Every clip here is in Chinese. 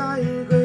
再会吧。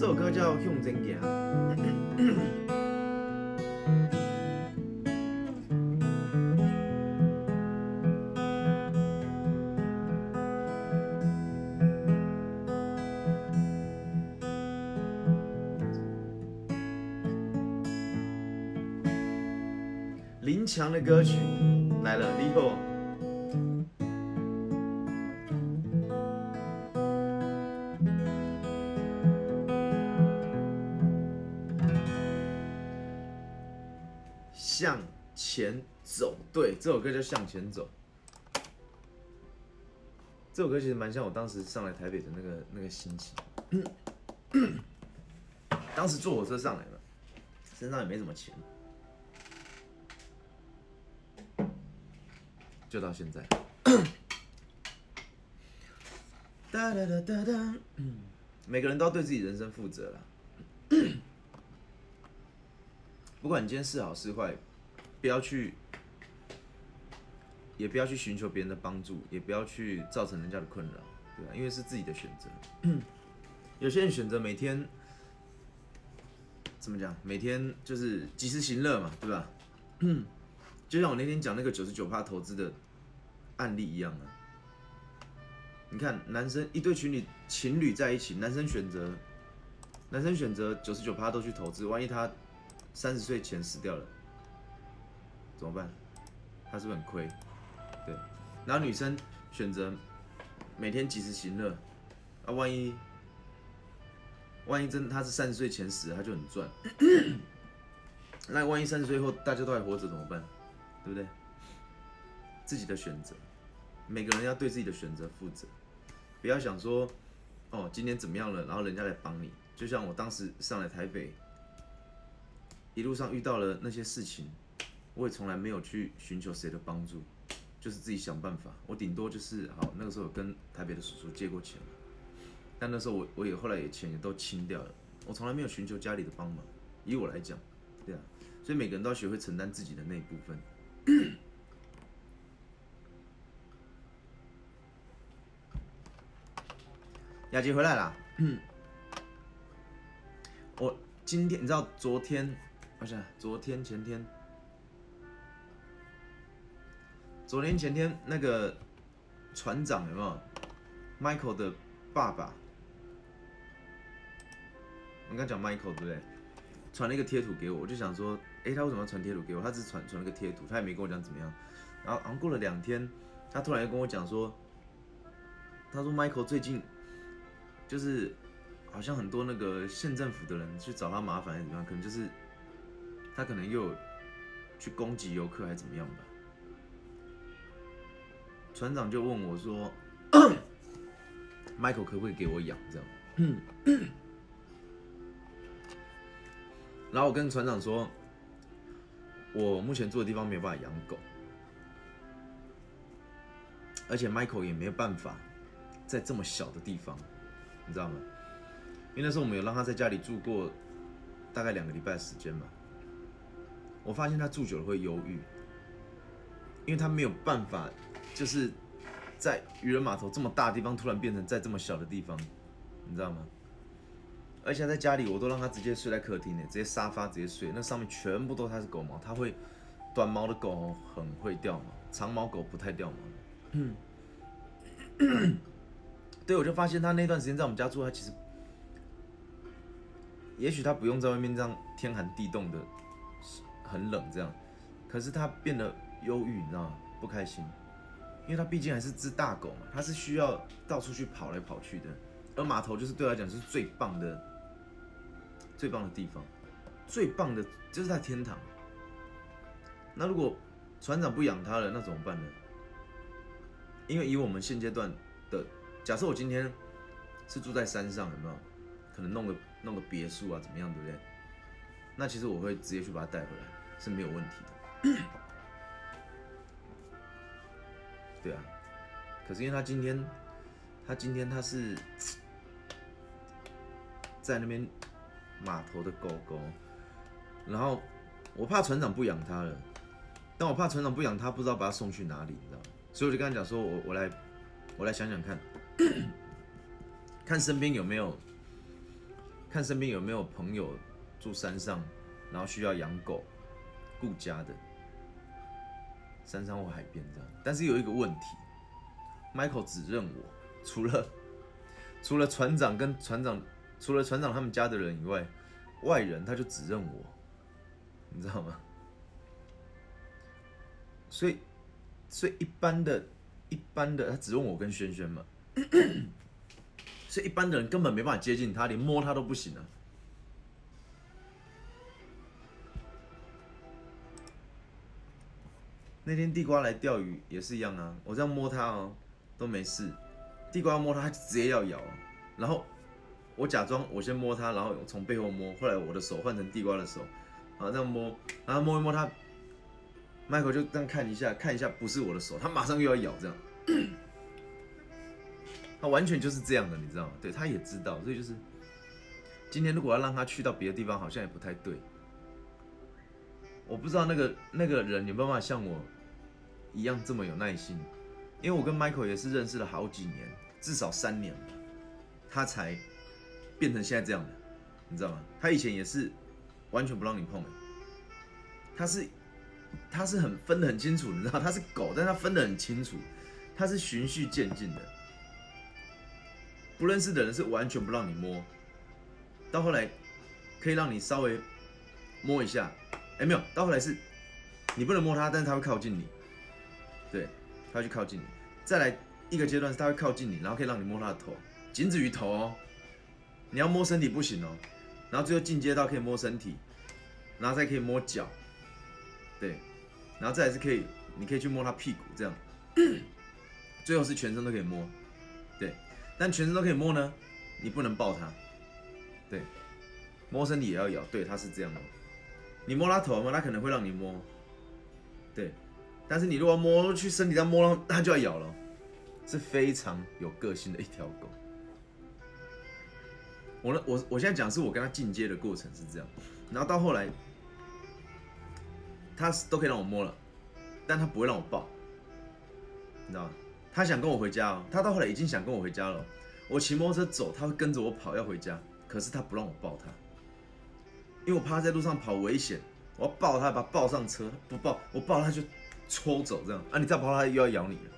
这首歌叫《向前行》。林强的歌曲来了，立后。前走，对，这首歌叫《向前走》。这首歌其实蛮像我当时上来台北的那个那个心情。当时坐火车上来的，身上也没什么钱，就到现在。哒哒哒哒哒，嗯，每个人都要对自己人生负责啦。不管你今天是好是坏，不要去，也不要去寻求别人的帮助，也不要去造成人家的困扰，对吧？因为是自己的选择。有些人选择每天怎么讲？每天就是及时行乐嘛，对吧？就像我那天讲那个九十九趴投资的案例一样啊。你看，男生一对情侣情侣在一起，男生选择男生选择九十九趴都去投资，万一他三十岁前死掉了，怎么办？他是不是很亏？对。然后女生选择每天及时行乐，啊，万一万一真他是三十岁前死，他就很赚。那万一三十岁后大家都还活着怎么办？对不对？自己的选择，每个人要对自己的选择负责，不要想说，哦，今天怎么样了，然后人家来帮你。就像我当时上来台北，一路上遇到了那些事情，我也从来没有去寻求谁的帮助，就是自己想办法。我顶多就是好，那个时候有跟台北的叔叔借过钱嘛，但那时候我我也后来也钱也都清掉了，我从来没有寻求家里的帮忙。以我来讲，对啊，所以每个人都要学会承担自己的那一部分。雅洁回来啦。我今天你知道昨天，不是昨天前天，昨天前天那个船长有没有？Michael 的爸爸，我刚讲 Michael 对不对？传了一个贴图给我，我就想说，诶，他为什么要传贴图给我？他只传传了个贴图，他也没跟我讲怎么样。然后然后过了两天，他突然又跟我讲说，他说 Michael 最近就是好像很多那个县政府的人去找他麻烦还是怎么样，可能就是他可能又去攻击游客还是怎么样吧。船长就问我说，Michael 可不可以给我养这样？然后我跟船长说，我目前住的地方没有办法养狗，而且 Michael 也没有办法在这么小的地方，你知道吗？因为那时候我们有让他在家里住过大概两个礼拜的时间嘛。我发现他住久了会忧郁，因为他没有办法，就是在渔人码头这么大地方，突然变成在这么小的地方，你知道吗？而且在家里，我都让他直接睡在客厅呢，直接沙发直接睡，那上面全部都他是狗毛，他会短毛的狗很会掉毛，长毛狗不太掉毛。嗯，对，我就发现他那段时间在我们家住，他其实，也许他不用在外面这样天寒地冻的，很冷这样，可是他变得忧郁，你知道吗？不开心，因为它毕竟还是只大狗嘛，它是需要到处去跑来跑去的，而码头就是对它来讲是最棒的。最棒的地方，最棒的就是在天堂。那如果船长不养它了，那怎么办呢？因为以我们现阶段的假设，我今天是住在山上，有没有可能弄个弄个别墅啊？怎么样，对不对？那其实我会直接去把它带回来，是没有问题的。对啊，可是因为他今天，他今天他是在那边。码头的狗狗，然后我怕船长不养它了，但我怕船长不养它，不知道把它送去哪里，你知道吗？所以我就跟他讲说，我我来，我来想想看，看身边有没有看身边有没有朋友住山上，然后需要养狗、顾家的，山上或海边这样。但是有一个问题，Michael 只认我，除了除了船长跟船长，除了船长他们家的人以外，外人他就只认我，你知道吗？所以，所以一般的、一般的，他只认我跟轩轩嘛。所以一般的人根本没办法接近他，连摸他都不行啊。那天地瓜来钓鱼也是一样啊，我这样摸它哦，都没事。地瓜摸它，它直接要咬。然后我假装我先摸它，然后从背后摸，后来我的手换成地瓜的手，啊这样摸，然后摸一摸它，Michael 就这样看一下，看一下不是我的手，他马上又要咬这样。他完全就是这样的，你知道吗？对，他也知道，所以就是今天如果要让他去到别的地方，好像也不太对。我不知道那个那个人有没有办法像我一样这么有耐心，因为我跟 Michael 也是认识了好几年，至少三年吧，他才变成现在这样的，你知道吗？他以前也是完全不让你碰的，他是他是很分得很清楚，你知道，他是狗，但他分得很清楚，他是循序渐进的。不认识的人是完全不让你摸，到后来可以让你稍微摸一下，哎没有，到后来是你不能摸他，但是他会靠近你，对，他会去靠近你。再来一个阶段是他会靠近你，然后可以让你摸他的头，仅止于头哦，你要摸身体不行哦。然后最后进阶到可以摸身体，然后再可以摸脚，对，然后再来是可以，你可以去摸他屁股这样，最后是全身都可以摸，对。但全身都可以摸呢，你不能抱它，对，摸身体也要咬，对，它是这样的。你摸它头嘛，它可能会让你摸，对，但是你如果摸去身体上摸，它就要咬了，是非常有个性的一条狗。我呢，我我现在讲是我跟它进阶的过程是这样，然后到后来，它都可以让我摸了，但它不会让我抱，你知道吗？它想跟我回家哦，它到后来已经想跟我回家了。我骑摩托车走，它会跟着我跑要回家，可是它不让我抱它，因为我怕在路上跑危险。我要抱它，把它抱上车，不抱我抱它就抽走这样啊！你再抱他又要咬你了，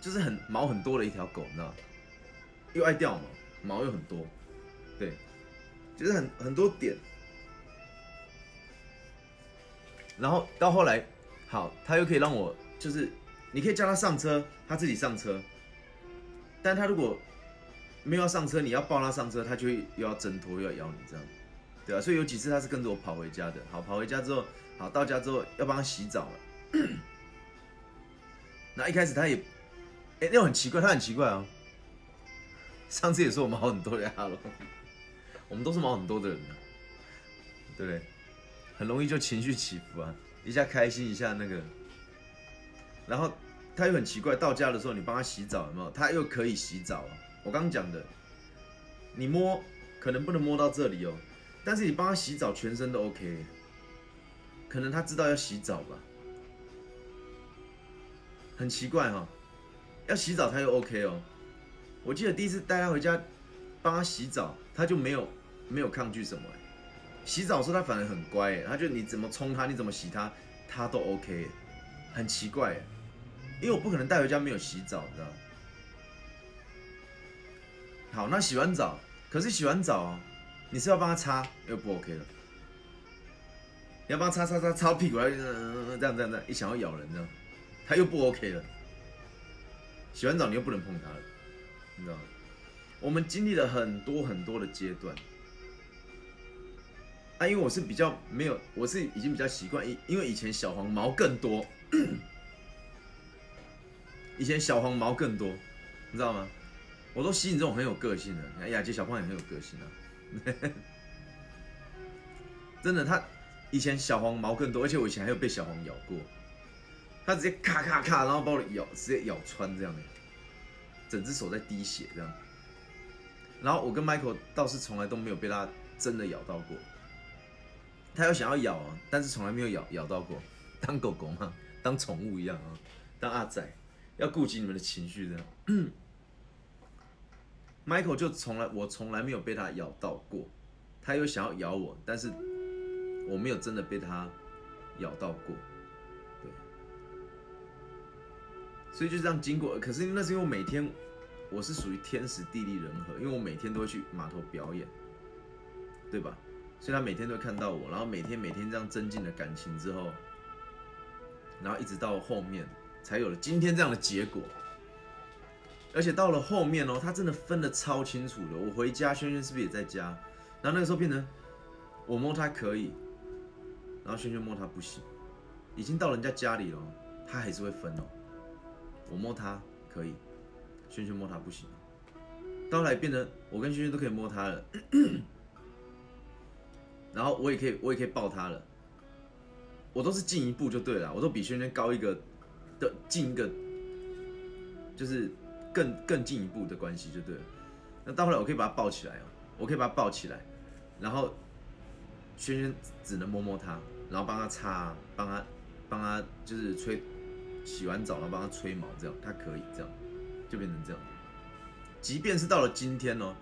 就是很毛很多的一条狗，你知道又爱掉毛，毛又很多，对，就是很很多点。然后到后来，好，他又可以让我就是。你可以叫他上车，他自己上车。但他如果没有要上车，你要抱他上车，他就会又要挣脱，又要咬你这样，对啊，所以有几次他是跟着我跑回家的。好，跑回家之后，好到家之后要帮他洗澡了。那一开始他也，哎，那很奇怪，他很奇怪啊。上次也说我们毛很多的阿龙，我们都是毛很多的人啊，对不对？很容易就情绪起伏啊，一下开心，一下那个，然后。他又很奇怪，到家的时候你帮他洗澡有没有？他又可以洗澡！我刚刚讲的，你摸可能不能摸到这里哦，但是你帮他洗澡，全身都 OK。可能他知道要洗澡吧，很奇怪哈，要洗澡他又 OK 哦。我记得第一次带他回家帮他洗澡，他就没有没有抗拒什么洗澡的时候他反而很乖他就你怎么冲他，你怎么洗他，他都 OK，很奇怪因为我不可能带回家没有洗澡，知道好，那洗完澡，可是洗完澡，你是要帮他擦，又不 OK 了。你要帮他擦擦擦擦屁股，这样这样这样，一想要咬人这样，他又不 OK 了。洗完澡你又不能碰他了，你知道吗？我们经历了很多很多的阶段。啊，因为我是比较没有，我是已经比较习惯，因因为以前小黄毛更多。以前小黄毛更多，你知道吗？我都吸引这种很有个性的。你看雅洁小胖也很有个性啊，真的，他以前小黄毛更多，而且我以前还有被小黄咬过，他直接咔咔咔，然后把我咬，直接咬穿这样的，整只手在滴血这样。然后我跟 Michael 倒是从来都没有被他真的咬到过，他有想要咬啊，但是从来没有咬咬到过，当狗狗嘛，当宠物一样啊，当阿仔。要顾及你们的情绪，这样。Michael 就从来我从来没有被他咬到过，他又想要咬我，但是我没有真的被他咬到过，所以就这样经过。可是那是因为每天我是属于天时地利人和，因为我每天都会去码头表演，对吧？所以他每天都看到我，然后每天每天这样增进了感情之后，然后一直到后面才有了今天这样的结果。而且到了后面哦，他真的分得超清楚的。我回家，轩轩是不是也在家？然后那个时候变成我摸他可以，然后轩轩摸他不行。已经到人家家里了，他还是会分哦。我摸它可以，轩轩摸它不行。到后来变成我跟轩轩都可以摸它了。然后我也可以，我也可以抱他了。我都是进一步就对了，我都比轩轩高一个的进一个，就是更更进一步的关系就对了。那到后来我可以把他抱起来哦，我可以把他抱起来，然后轩轩只能摸摸他，然后帮他擦，帮他帮他就是吹，洗完澡然后帮他吹毛，这样他可以这样，就变成这样。即便是到了今天哦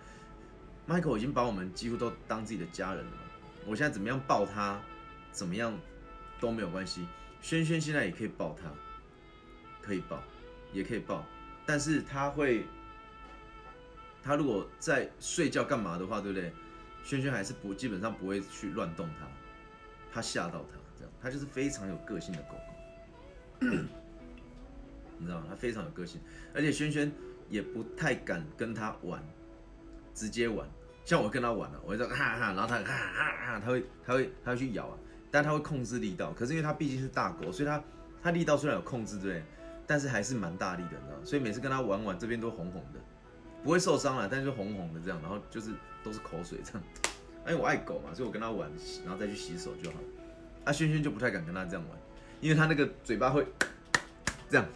，Michael 已经把我们几乎都当自己的家人了。我现在怎么样抱他，怎么样都没有关系。轩轩现在也可以抱他，可以抱，也可以抱。但是他会，他如果在睡觉干嘛的话，对不对？轩轩还是不基本上不会去乱动他，他吓到他这样，他就是非常有个性的狗狗，你知道吗？他非常有个性，而且轩轩也不太敢跟他玩，直接玩。像我跟他玩了，我就哈哈，然后他哈哈哈，他会他会他会去咬啊，但他会控制力道。可是因为他毕竟是大狗，所以他他力道虽然有控制对，但是还是蛮大力的，你知道所以每次跟他玩玩，这边都红红的，不会受伤了，但是就红红的这样，然后就是都是口水这样。因为我爱狗嘛，所以我跟他玩，然后再去洗手就好。啊，轩轩就不太敢跟他这样玩，因为他那个嘴巴会这样，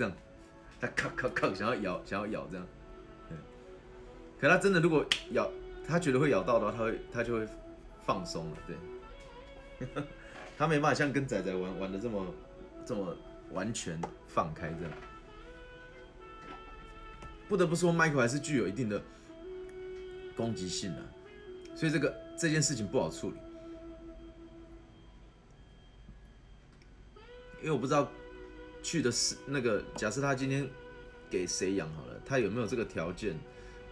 这样，他咔咔咔想要咬想要咬这样。可他真的如果咬，他觉得会咬到的话，他会他就会放松了，对。他没办法像跟仔仔玩玩的这么这么完全放开这样。不得不说，Michael 还是具有一定的攻击性的，所以这个这件事情不好处理。因为我不知道去的是那个，假设他今天给谁养好了，他有没有这个条件？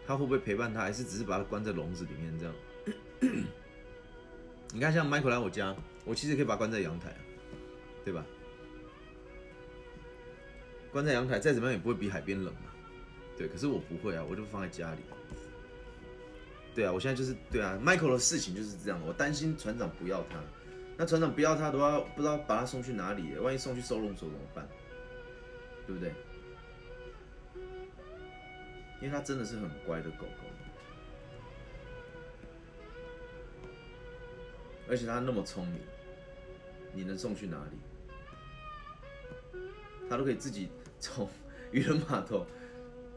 他会不会陪伴他，还是只是把他关在笼子里面这样？你看，像 Michael 来我家，我其实可以把他关在阳台，对吧？关在阳台，再怎么样也不会比海边冷嘛。对，可是我不会啊，我就放在家里。对啊，我现在就是对啊，Michael 的事情就是这样，我担心船长不要他，那船长不要他的话，不知道把他送去哪里，万一送去收容所怎么办？对不对？因为它真的是很乖的狗狗，而且它那么聪明，你能送去哪里？它都可以自己从渔人码头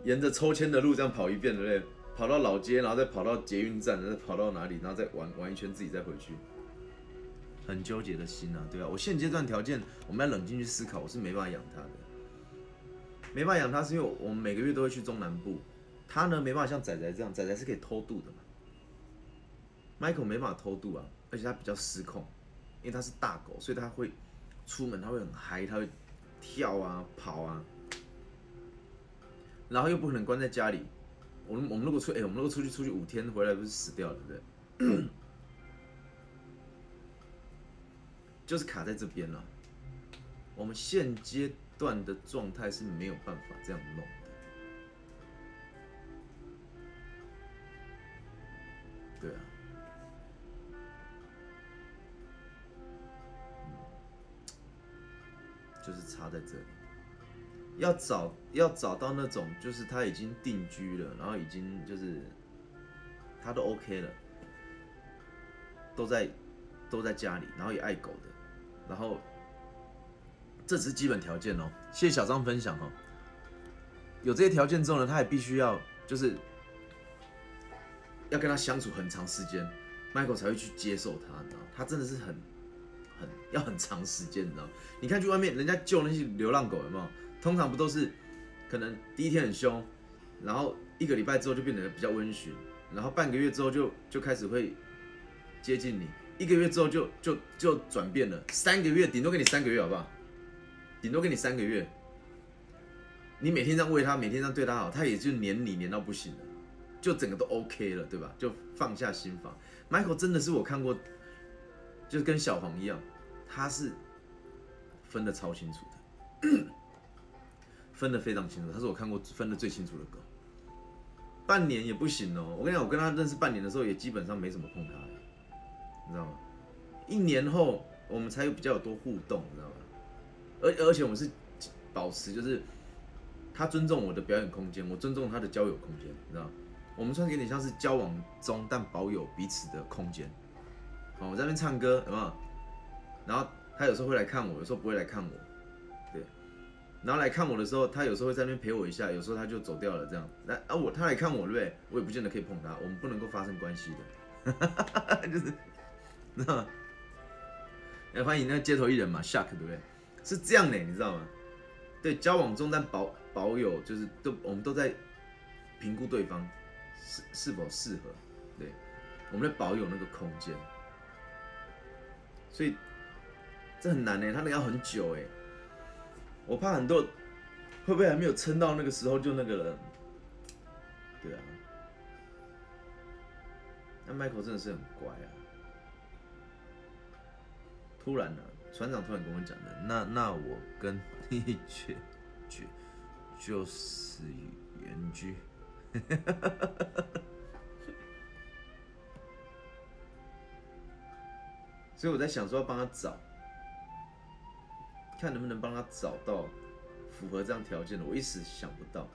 沿着抽签的路这样跑一遍，对不对？跑到老街，然后再跑到捷运站，再跑到哪里，然后再玩玩一圈，自己再回去。很纠结的心啊，对啊。我现阶段条件，我们要冷静去思考，我是没办法养它的，没办法养它，是因为我们每个月都会去中南部。他呢没办法像仔仔这样，仔仔是可以偷渡的嘛。Michael 没办法偷渡啊，而且他比较失控，因为他是大狗，所以他会出门，他会很嗨，他会跳啊跑啊，然后又不可能关在家里。我们我们如果出，哎，我们如果出去出去五天回来不是死掉了，对不对？就是卡在这边了。我们现阶段的状态是没有办法这样弄的。对啊，就是差在这里，要找要找到那种就是他已经定居了，然后已经就是他都 OK 了，都在都在家里，然后也爱狗的，然后这只是基本条件哦。谢谢小张分享哦。有这些条件之后呢，他也必须要就是。要跟他相处很长时间，Michael 才会去接受他，你知道他真的是很很要很长时间，你知道你看去外面人家救那些流浪狗有没有？通常不都是可能第一天很凶，然后一个礼拜之后就变得比较温驯，然后半个月之后就就开始会接近你，一个月之后就就就转变了，三个月顶多给你三个月好不好？顶多给你三个月，你每天这样喂他，每天这样对他好，他也就黏你黏到不行了，就整个都 OK 了，对吧？就放下心防。Michael 真的是我看过，就跟小黄一样，他是分的超清楚的，分的非常清楚，他是我看过分的最清楚的狗。半年也不行哦，我跟你讲，我跟他认识半年的时候，也基本上没怎么碰他，你知道吗？一年后我们才有比较有多互动，你知道吗？而而且我们是保持就是他尊重我的表演空间，我尊重他的交友空间，你知道吗？我们算是有点像是交往中但保有彼此的空间。好，我在那边唱歌，有没有？然后他有时候会来看我，有时候不会来看我，对。然后来看我的时候，他有时候会在那边陪我一下，有时候他就走掉了，这样。那啊我他来看我，对不对？我也不见得可以碰他，我们不能够发生关系的，就是，知道吗？哎，欢迎那个街头艺人嘛，Shark，对不对？是这样的，你知道吗？对，交往中但保保有，就是都我们都在评估对方是是否适合，对，我们在保有那个空间，所以这很难呢，他那个要很久哎，我怕很多会不会还没有撑到那个时候就那个了，对啊，那 Michael 真的是很乖啊，突然呢。船长突然跟我讲的，那那我跟你绝绝就是原居，所以我在想说要帮他找，看能不能帮他找到符合这样条件的，我一时想不到，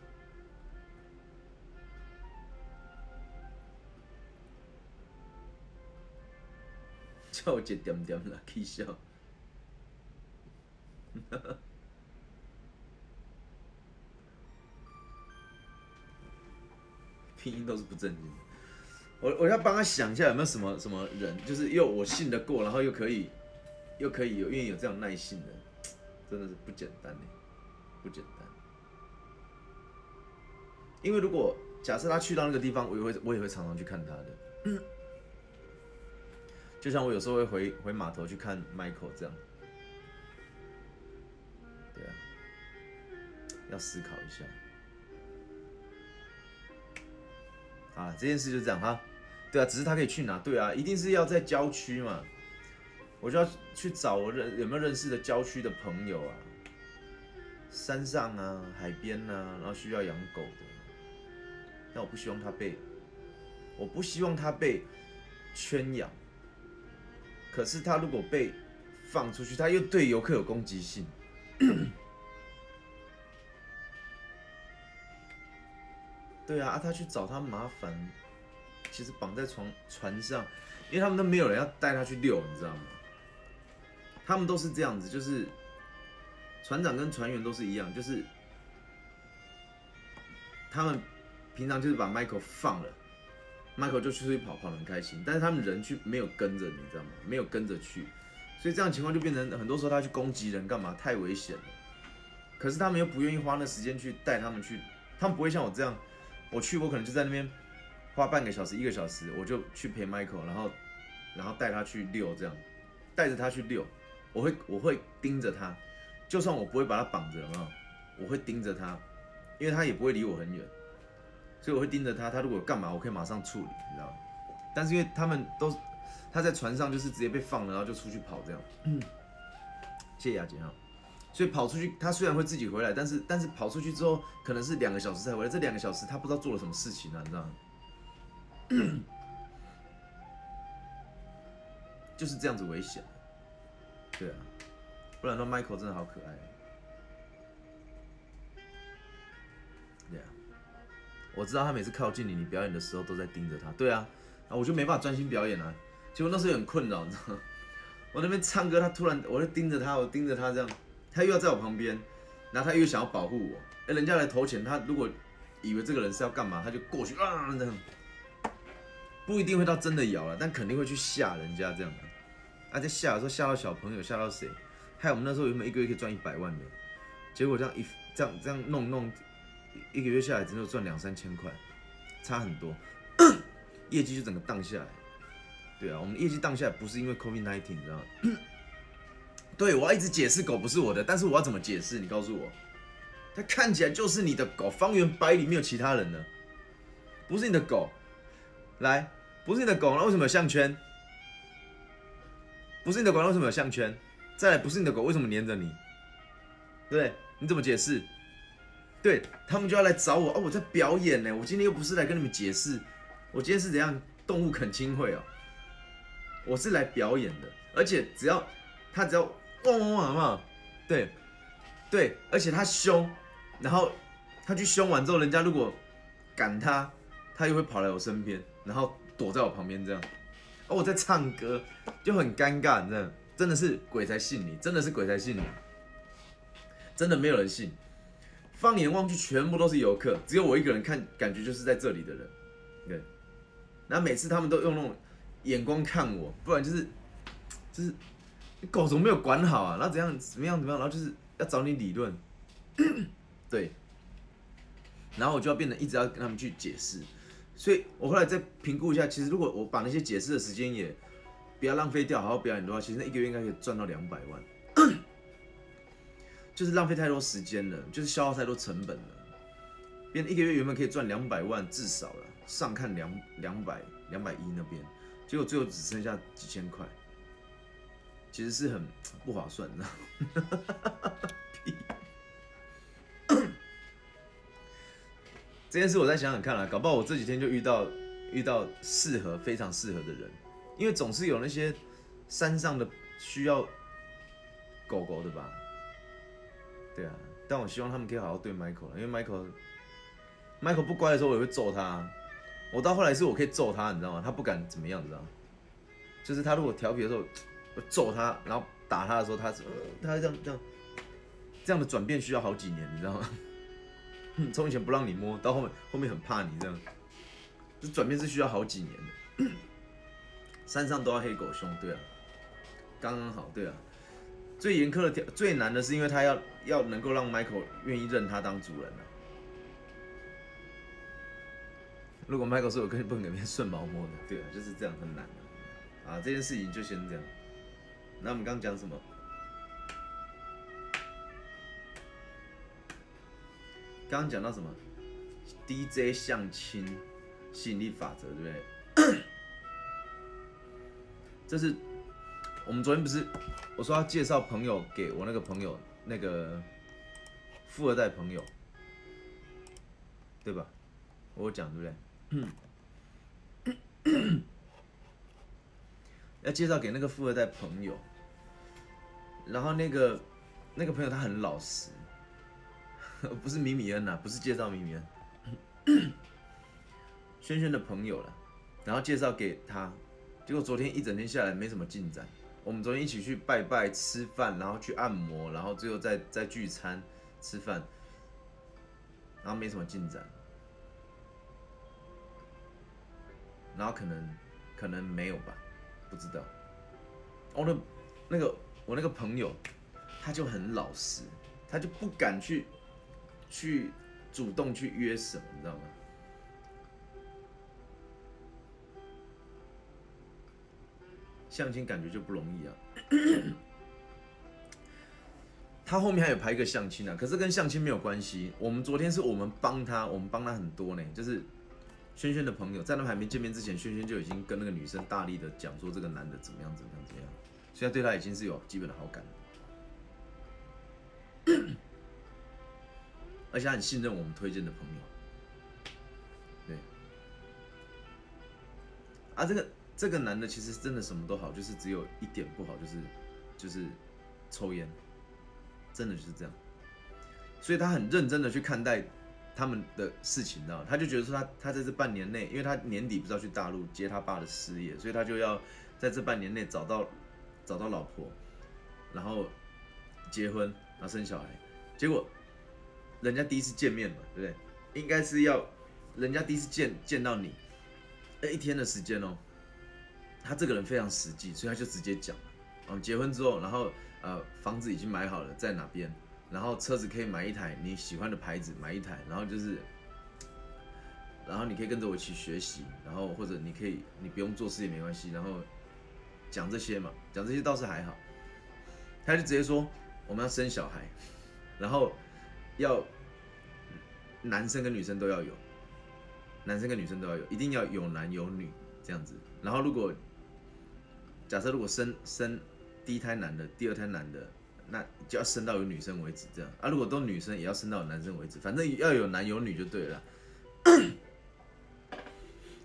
叫我姐点点了，可以笑。拼音都是不正经的。我我要帮他想一下有没有什么什么人，就是又我信得过，然后又可以又可以有愿意有这样耐心的，真的是不简单不简单。因为如果假设他去到那个地方，我也会我也会常常去看他的。就像我有时候会回回码头去看 Michael 这样。对啊要思考一下，啊，这件事就这样哈，对啊，只是他可以去哪？对啊，一定是要在郊区嘛，我就要去找我认有没有认识的郊区的朋友啊，山上啊，海边啊，然后需要养狗的，但我不希望他被，我不希望他被圈养，可是他如果被放出去，他又对游客有攻击性。对啊，啊，他去找他麻烦，其实绑在床船上，因为他们都没有人要带他去遛，你知道吗？他们都是这样子，就是船长跟船员都是一样，就是他们平常就是把 Michael 放了，Michael 就出去跑，跑很开心，但是他们人去没有跟着，你知道吗？没有跟着去，所以这样情况就变成很多时候他去攻击人干嘛？太危险了。可是他们又不愿意花那时间去带他们去，他们不会像我这样。我去，我可能就在那边花半个小时、一个小时，我就去陪 Michael，然后，然后带他去遛，这样，带着他去遛，我会我会盯着他，就算我不会把他绑着啊，我会盯着他，因为他也不会离我很远，所以我会盯着他，他如果干嘛，我可以马上处理，你知道吗？但是因为他们都他在船上就是直接被放了，然后就出去跑这样，谢谢雅姐啊。所以跑出去，他虽然会自己回来，但是但是跑出去之后，可能是两个小时才回来。这两个小时他不知道做了什么事情啊，你知道吗？就是这样子危险。对啊，不然说 Michael 真的好可爱。我知道他每次靠近你，你表演的时候都在盯着他。对啊，啊我就没办法专心表演啊。结果那时候很困扰，你知道吗？我那边唱歌，他突然我就盯着他，我盯着他这样。他又要在我旁边，然后他又想要保护我。哎，人家来投钱，他如果以为这个人是要干嘛，他就过去啊，这样不一定会到真的咬了，但肯定会去吓人家这样的。啊，在吓的时候吓到小朋友，吓到谁？害我们那时候原本一个月可以赚一百万的，结果这样一这样这样弄弄，一个月下来只有赚两三千块，差很多。业绩就整个荡下来。对啊，我们业绩荡下来不是因为 COVID nineteen，你知道吗？对我要一直解释狗不是我的，但是我要怎么解释？你告诉我，它看起来就是你的狗，方圆百里没有其他人呢，不是你的狗，来，不是你的狗，那为什么有项圈？不是你的狗，为什么有项圈？再来，不是你的狗，为什么黏着你？对，你怎么解释？对他们就要来找我哦，我在表演呢，我今天又不是来跟你们解释，我今天是怎样动物恳亲会哦，我是来表演的，而且只要他只要汪汪汪嘛，对对，而且他凶，然后他去凶完之后，人家如果赶他，他又会跑来我身边，然后躲在我旁边这样，哦，我在唱歌就很尴尬，你知道，真的是鬼才信你，真的是鬼才信你，真的没有人信。放眼望去，全部都是游客，只有我一个人看，感觉就是在这里的人。对，然后每次他们都用那种眼光看我，不然就是就是狗怎么没有管好啊？然后怎样怎么样怎么样？然后就是要找你理论，对，然后我就要变得一直要跟他们去解释。所以我后来再评估一下，其实如果我把那些解释的时间也不要浪费掉，好好表演的话，其实那一个月应该可以赚到两百万。就是浪费太多时间了，就是消耗太多成本了。别人一个月原本可以赚两百万，至少了上看两两百两百一那边，结果最后只剩下几千块，其实是很不划算的。这件事我再想想看啦，搞不好我这几天就遇到遇到适合非常适合的人，因为总是有那些山上的需要狗狗的吧。对啊，但我希望他们可以好好对 Michael 因为 Michael，Michael 不乖的时候我也会揍他。我到后来是我可以揍他，你知道吗？他不敢怎么样，你知道吗？就是他如果调皮的时候，我揍他，然后打他的时候，他是他这样这样这样的转变需要好几年，你知道吗？从以前不让你摸到后面后面很怕你这样，这转变是需要好几年的。山上都要黑狗凶，对啊，刚刚好，对啊。最严苛的条最难的是，因为他要要能够让 Michael 愿意认他当主人如果 Michael 说我根本不能变顺毛摸的，对啊，就是这样很难啊。这件事情就先这样。那我们刚刚讲什么？刚刚讲到什么？DJ 相亲吸引力法则，对不对？这是。我们昨天不是我说要介绍朋友给我那个朋友那个富二代朋友，对吧？我讲对不对？要介绍给那个富二代朋友，然后那个那个朋友他很老实，不是米米恩呐，不是介绍米米恩，轩轩的朋友了，然后介绍给他，结果昨天一整天下来没什么进展。我们昨天一起去拜拜、吃饭，然后去按摩，然后最后再再聚餐、吃饭，然后没什么进展，然后可能可能没有吧，不知道。我的那个我那个朋友，他就很老实，他就不敢去去主动去约什么，你知道吗？相亲感觉就不容易啊，他后面还有排一个相亲啊，可是跟相亲没有关系。我们昨天是我们帮他，我们帮他很多呢，就是轩轩的朋友，在他们还没见面之前，轩轩就已经跟那个女生大力的讲说这个男的怎么样怎么样怎么样，现在对他已经是有基本的好感，而且他很信任我们推荐的朋友，对，啊这个。这个男的其实真的什么都好，就是只有一点不好，就是就是抽烟，真的就是这样。所以他很认真的去看待他们的事情，知道？他就觉得说他他在这半年内，因为他年底不是要去大陆接他爸的事业，所以他就要在这半年内找到找到老婆，然后结婚，然后生小孩。结果人家第一次见面嘛，对不对？应该是要人家第一次见见到你，那一天的时间哦。他这个人非常实际，所以他就直接讲，我嗯，结婚之后，然后呃，房子已经买好了，在哪边，然后车子可以买一台你喜欢的牌子，买一台，然后就是然后你可以跟着我一起学习，然后或者你可以你不用做事也没关系，然后讲这些嘛，讲这些倒是还好。他就直接说我们要生小孩，然后要男生跟女生都要有，男生跟女生都要有，一定要有男有女这样子。然后如果假设如果生生第一胎男的，第二胎男的，那就要生到有女生为止这样啊。如果都女生，也要生到有男生为止，反正要有男有女就对了。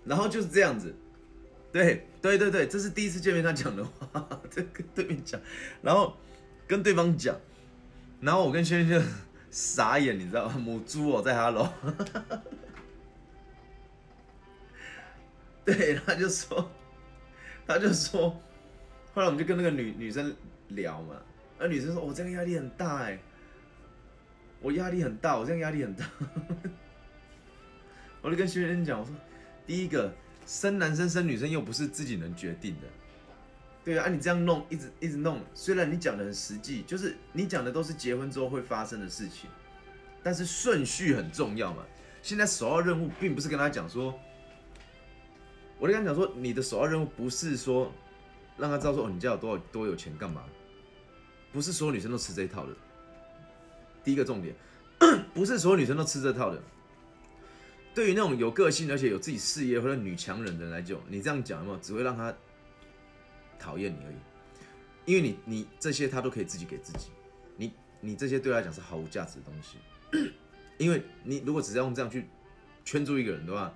然后就是这样子，对对对对，这是第一次见面他讲的话，这跟对面讲，然后跟对方讲，然后我跟轩轩就傻眼，你知道吗？母猪哦，在哈喽，对，他就说，他就说，后来我们就跟那个女女生聊嘛，那女生说，我这个压力很大哎，我压力很大，我这样压力很大，我就跟轩轩讲，我说。第一个生男生生女生又不是自己能决定的，对啊，你这样弄一直一直弄，虽然你讲的很实际，就是你讲的都是结婚之后会发生的事情，但是顺序很重要嘛。现在首要任务并不是跟他讲说，我就跟他讲说，你的首要任务不是说让他知道说哦你家有多少多有钱干嘛，不是所有女生都吃这一套的。第一个重点，不是所有女生都吃这套的。对于那种有个性而且有自己事业或者女强人的来讲，你这样讲有没有只会让他讨厌你而已？因为你你这些他都可以自己给自己，你你这些对他来讲是毫无价值的东西。因为你如果只是用这样去圈住一个人的话，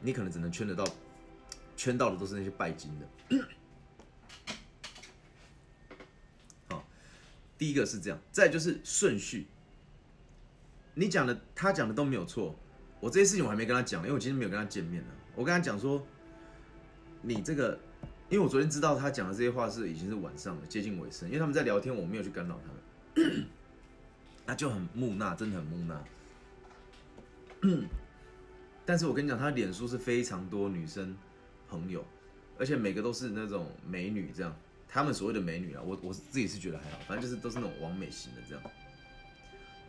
你可能只能圈得到，圈到的都是那些拜金的。好，第一个是这样，再就是顺序，你讲的他讲的都没有错。我这些事情我还没跟他讲，因为我今天没有跟他见面呢。我跟他讲说，你这个，因为我昨天知道他讲的这些话是已经是晚上了，接近尾声，因为他们在聊天，我没有去干扰他们，那就很木讷，真的很木讷。但是我跟你讲，他脸书是非常多女生朋友，而且每个都是那种美女，这样，他们所谓的美女啊，我我自己是觉得还好，反正就是都是那种完美型的这样。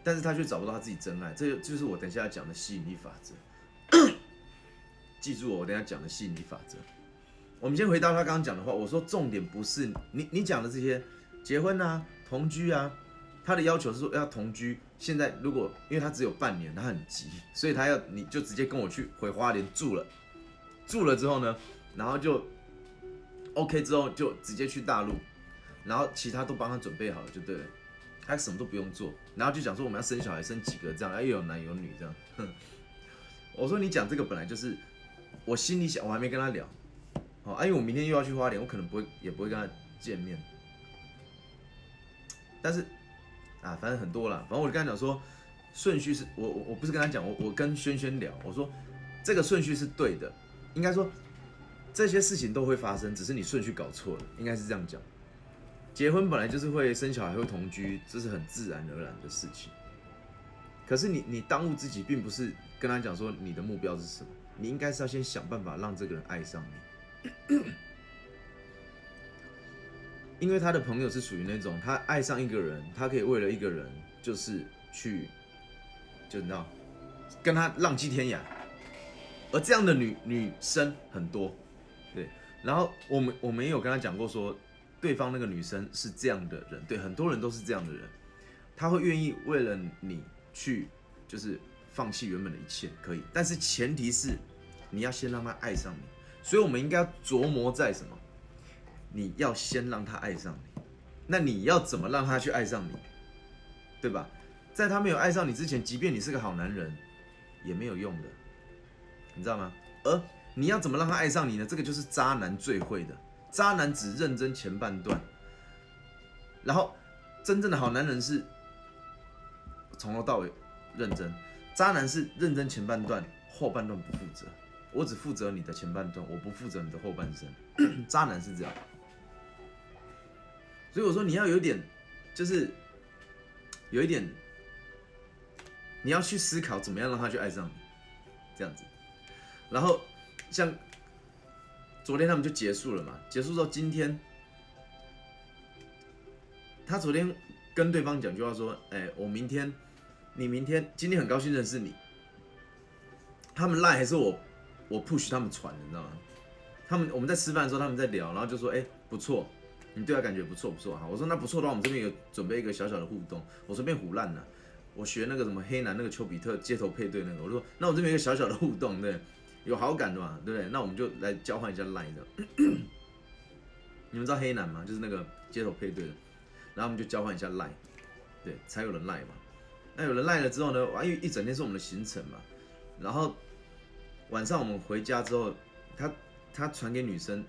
但是他却找不到他自己真爱，这就是我等下要讲的吸引力法则。记住我，我等下讲的吸引力法则。我们先回到他刚刚讲的话，我说重点不是你你讲的这些结婚啊、同居啊，他的要求是说要同居。现在如果因为他只有半年，他很急，所以他要你就直接跟我去回花莲住了，住了之后呢，然后就 OK 之后就直接去大陆，然后其他都帮他准备好了就对了。他什么都不用做，然后就讲说我们要生小孩，生几个这样，又有男有女这样。哼，我说你讲这个本来就是，我心里想，我还没跟他聊，好，啊，因为我明天又要去花莲，我可能不会，也不会跟他见面。但是，啊，反正很多了，反正我就跟他讲说，顺序是我我我不是跟他讲，我我跟轩轩聊，我说这个顺序是对的，应该说这些事情都会发生，只是你顺序搞错了，应该是这样讲。结婚本来就是会生小孩、会同居，这是很自然而然的事情。可是你你当务之急，并不是跟他讲说你的目标是什么，你应该是要先想办法让这个人爱上你。因为他的朋友是属于那种，他爱上一个人，他可以为了一个人，就是去，就你知道，跟他浪迹天涯。而这样的女女生很多，对。然后我们我们也有跟他讲过说。对方那个女生是这样的人，对很多人都是这样的人，他会愿意为了你去，就是放弃原本的一切，可以，但是前提是你要先让他爱上你，所以我们应该要琢磨在什么？你要先让他爱上你，那你要怎么让他去爱上你？对吧？在他没有爱上你之前，即便你是个好男人，也没有用的，你知道吗？而你要怎么让他爱上你呢？这个就是渣男最会的。渣男只认真前半段，然后真正的好男人是从头到尾认真。渣男是认真前半段，后半段不负责。我只负责你的前半段，我不负责你的后半生。渣男是这样，所以我说你要有点，就是有一点，你要去思考怎么样让他去爱上你，这样子。然后像。昨天他们就结束了嘛？结束之后，今天他昨天跟对方讲句话说：“哎，我明天，你明天，今天很高兴认识你。他们赖还是我我 push 他们传的，你知道吗？他们我们在吃饭的时候，他们在聊，然后就说：“哎、不错，你对他感觉不错不错。”好，我说那不错的话，我们这边有准备一个小小的互动，我随便胡烂的。我学那个什么黑男那个丘比特街头配对那个，我说那我这边有一个小小的互动，对，有好感的嘛，对不对？那我们就来交换一下 line 的。你们知道黑男吗？就是那个街头配对的，然后我们就交换一下 line，对，才有人 line 嘛。那有人 line 了之后呢，哇因为一整天是我们的行程嘛，然后晚上我们回家之后，他他传给女生，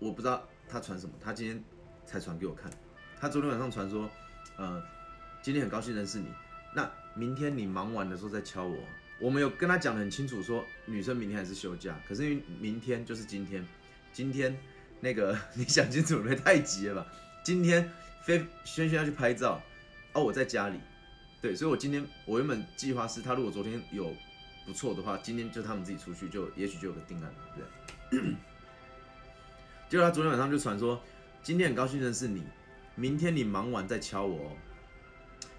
我不知道他传什么，他今天才传给我看。他昨天晚上传说，呃，今天很高兴认识你，那明天你忙完的时候再敲我。我们有跟他讲得很清楚，说女生明天还是休假，可是因为明天就是今天，今天那个 你想清楚了没？太急了吧？今天飞轩轩要去拍照，哦，我在家里，对，所以我今天我原本计划是他如果昨天有不错的话，今天就他们自己出去，就也许就有个定案，对。结果他昨天晚上就传说，今天很高兴认识你，明天你忙完再敲我哦。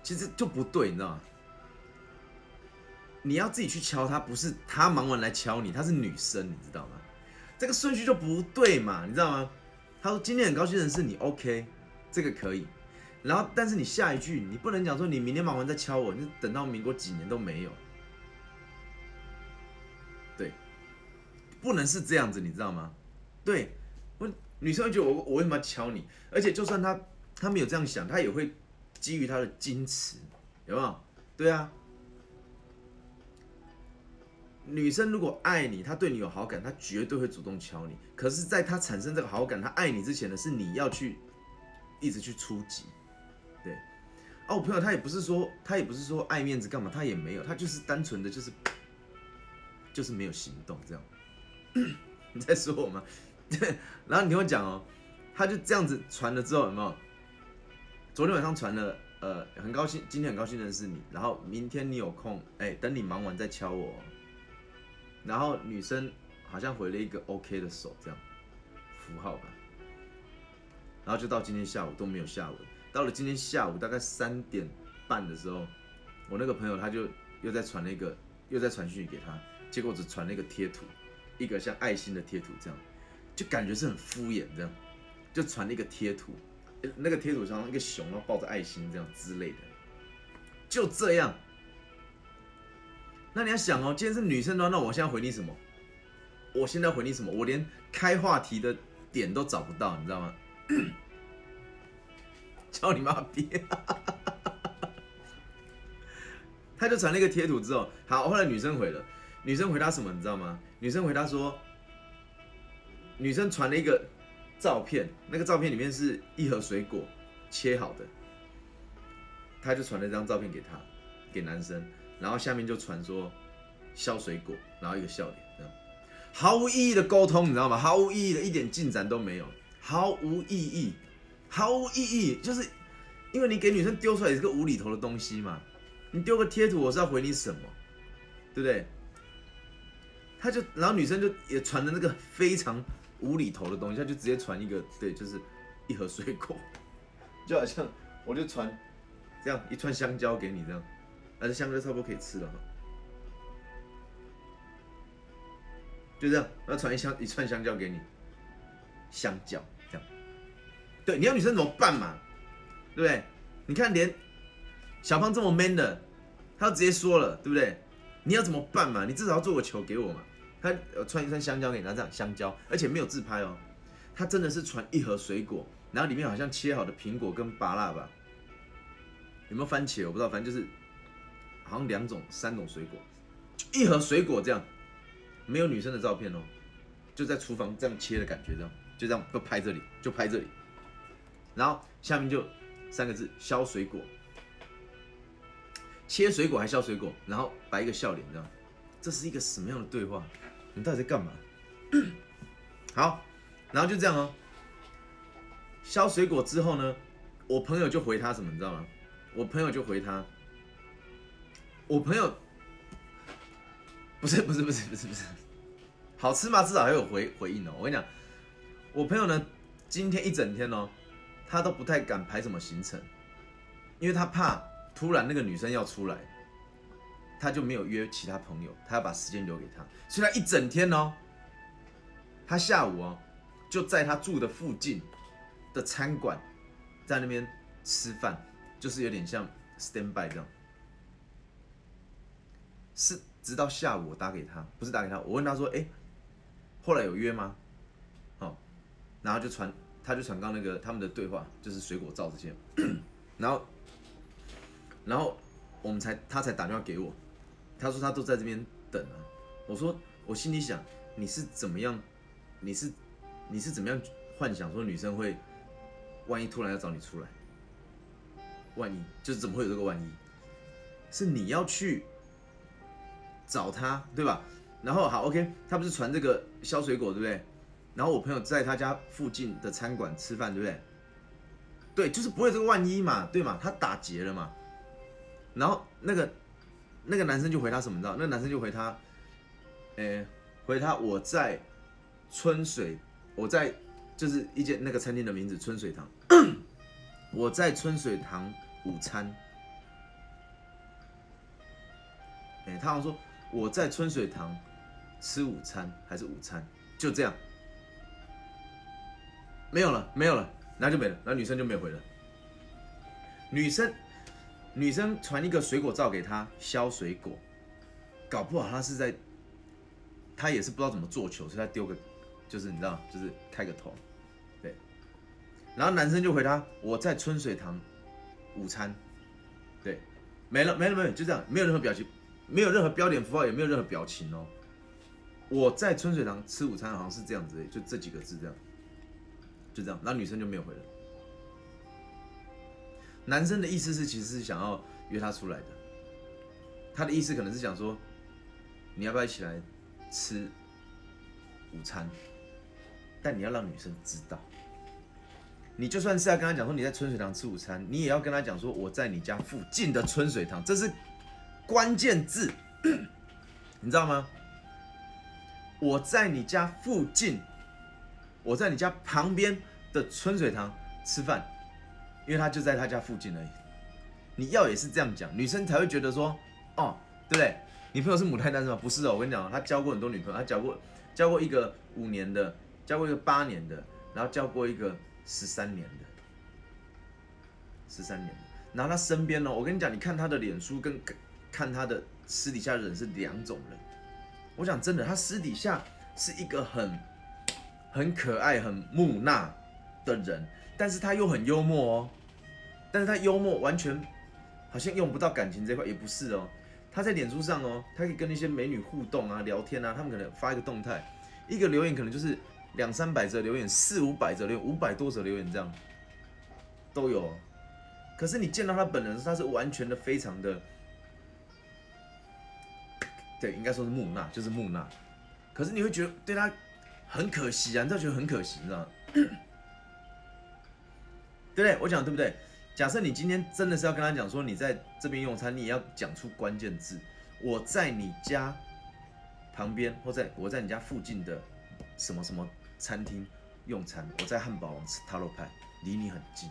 其实就不对，你知道吗？你要自己去敲他，不是他忙完来敲你，她是女生，你知道吗？这个顺序就不对嘛，你知道吗？他说今天很高兴认识你，OK，这个可以。然后，但是你下一句你不能讲说你明天忙完再敲我，你等到民国几年都没有。对，不能是这样子，你知道吗？对，我女生会觉得我我为什么要敲你？而且就算她她没有这样想，她也会基于她的矜持，有没有？对啊。女生如果爱你，她对你有好感，她绝对会主动敲你。可是，在她产生这个好感，她爱你之前呢，是你要去一直去出击。对，啊，我朋友他也不是说他也不是说爱面子干嘛，他也没有，他就是单纯的就是就是没有行动这样。你在说我吗？对，然后你听我讲哦，他就这样子传了之后，有没有？昨天晚上传了，呃，很高兴，今天很高兴认识你，然后明天你有空，哎，等你忙完再敲我。然后女生好像回了一个 OK 的手，这样符号吧。然后就到今天下午都没有下文。到了今天下午大概三点半的时候，我那个朋友他就又在传了一个，又在传讯给他，结果只传了一个贴图，一个像爱心的贴图，这样就感觉是很敷衍，这样就传了一个贴图，那个贴图上一个熊，然后抱着爱心这样之类的，就这样。那你要想哦，今天是女生的话，那我现在回你什么？我现在回你什么？我连开话题的点都找不到，你知道吗？叫你妈逼！他就传了一个贴图之后，好，后来女生回了，女生回答什么？你知道吗？女生回答说，女生传了一个照片，那个照片里面是一盒水果切好的，他就传了一张照片给他，给男生，然后下面就传说削水果，然后一个笑脸，这样毫无意义的沟通，你知道吗？毫无意义的，一点进展都没有，毫无意义。毫无意义，就是因为你给女生丢出来也是个无厘头的东西嘛。你丢个贴图，我是要回你什么，对不对？他就，然后女生就也传的那个非常无厘头的东西，他就直接传一个，对，就是一盒水果，就好像我就传这样一串香蕉给你这样，而且香蕉差不多可以吃了哈，就这样，然后传一香一串香蕉给你，香蕉这样。对，你要女生怎么办嘛？对不对？你看连小胖这么 man 的，他都直接说了，对不对？你要怎么办嘛？你至少要做个球给我嘛。他传一串香蕉给你，他这样香蕉，而且没有自拍哦，他真的是传一盒水果，然后里面好像切好的苹果跟芭乐吧，有没有番茄我不知道，反正就是好像两种三种水果，一盒水果这样，没有女生的照片哦，就在厨房这样切的感觉，这样就这样不拍这里，就拍这里。然后下面就三个字削水果，切水果还削水果，然后摆一个笑脸，这样，这是一个什么样的对话？你到底在干嘛？好，然后就这样哦。削水果之后呢，我朋友就回他什么，你知道吗？我朋友就回他，我朋友不是不是不是不是不是，好吃吗？至少还有回回应哦。我跟你讲，我朋友呢，今天一整天哦。他都不太敢排什么行程，因为他怕突然那个女生要出来，他就没有约其他朋友，他要把时间留给他，所以他一整天哦，他下午哦就在他住的附近的餐馆，在那边吃饭，就是有点像 stand by 这样。是直到下午我打给他，不是打给他，我问他说，哎，后来有约吗？哦，然后就传，他就传刚那个他们的对话，就是水果照这些，然后，然后我们才他才打电话给我。他说他都在这边等啊，我说我心里想你是怎么样，你是你是怎么样幻想说女生会，万一突然要找你出来，万一就是怎么会有这个万一，是你要去找他对吧？然后好 OK，他不是传这个削水果对不对？然后我朋友在他家附近的餐馆吃饭对不对？对，就是不会这个万一嘛，对嘛？他打劫了嘛，然后那个。那个男生就回他什么？你知道？那个男生就回他，诶，回他我在春水，我在就是一间那个餐厅的名字春水堂，我在春水堂午餐。哎，他好像说我在春水堂吃午餐还是午餐，就这样，没有了，没有了，然后就没了，然后女生就没回了，女生。女生传一个水果照给他削水果，搞不好他是在，他也是不知道怎么做球，所以他丢个，就是你知道，就是开个头，对。然后男生就回他：“我在春水堂午餐。”对，没了，没了，没了，就这样，没有任何表情，没有任何标点符号，也没有任何表情哦。我在春水堂吃午餐，好像是这样子，就这几个字这样，就这样，然后女生就没有回了。男生的意思是，其实是想要约她出来的。他的意思可能是想说，你要不要一起来吃午餐？但你要让女生知道，你就算是要跟他讲说你在春水堂吃午餐，你也要跟他讲说我在你家附近的春水堂，这是关键字，你知道吗？我在你家附近，我在你家旁边的春水堂吃饭。因为他就在他家附近而已，你要也是这样讲，女生才会觉得说，哦，对不对？你朋友是母胎单身吗？不是哦，我跟你讲，他交过很多女朋友，他交过交过一个五年的，交过一个八年的，然后交过一个十三年的，十三年的。然后他身边呢，我跟你讲，你看他的脸书跟看他的私底下人是两种人。我想真的，他私底下是一个很很可爱、很木讷的人，但是他又很幽默哦。但是他幽默完全好像用不到感情这块，也不是哦。他在脸书上哦，他可以跟那些美女互动啊、聊天啊。他们可能发一个动态，一个留言可能就是两三百则留言，四五百则留言，五百多则留言这样都有。可是你见到他本人，他是完全的非常的，对，应该说是木讷，就是木讷。可是你会觉得对他很可惜啊，你知道觉得很可惜，你知道？对不对？我讲对不对？假设你今天真的是要跟他讲说，你在这边用餐，你也要讲出关键字。我在你家旁边，或在我在你家附近的什么什么餐厅用餐。我在汉堡王吃塔罗派，离你很近。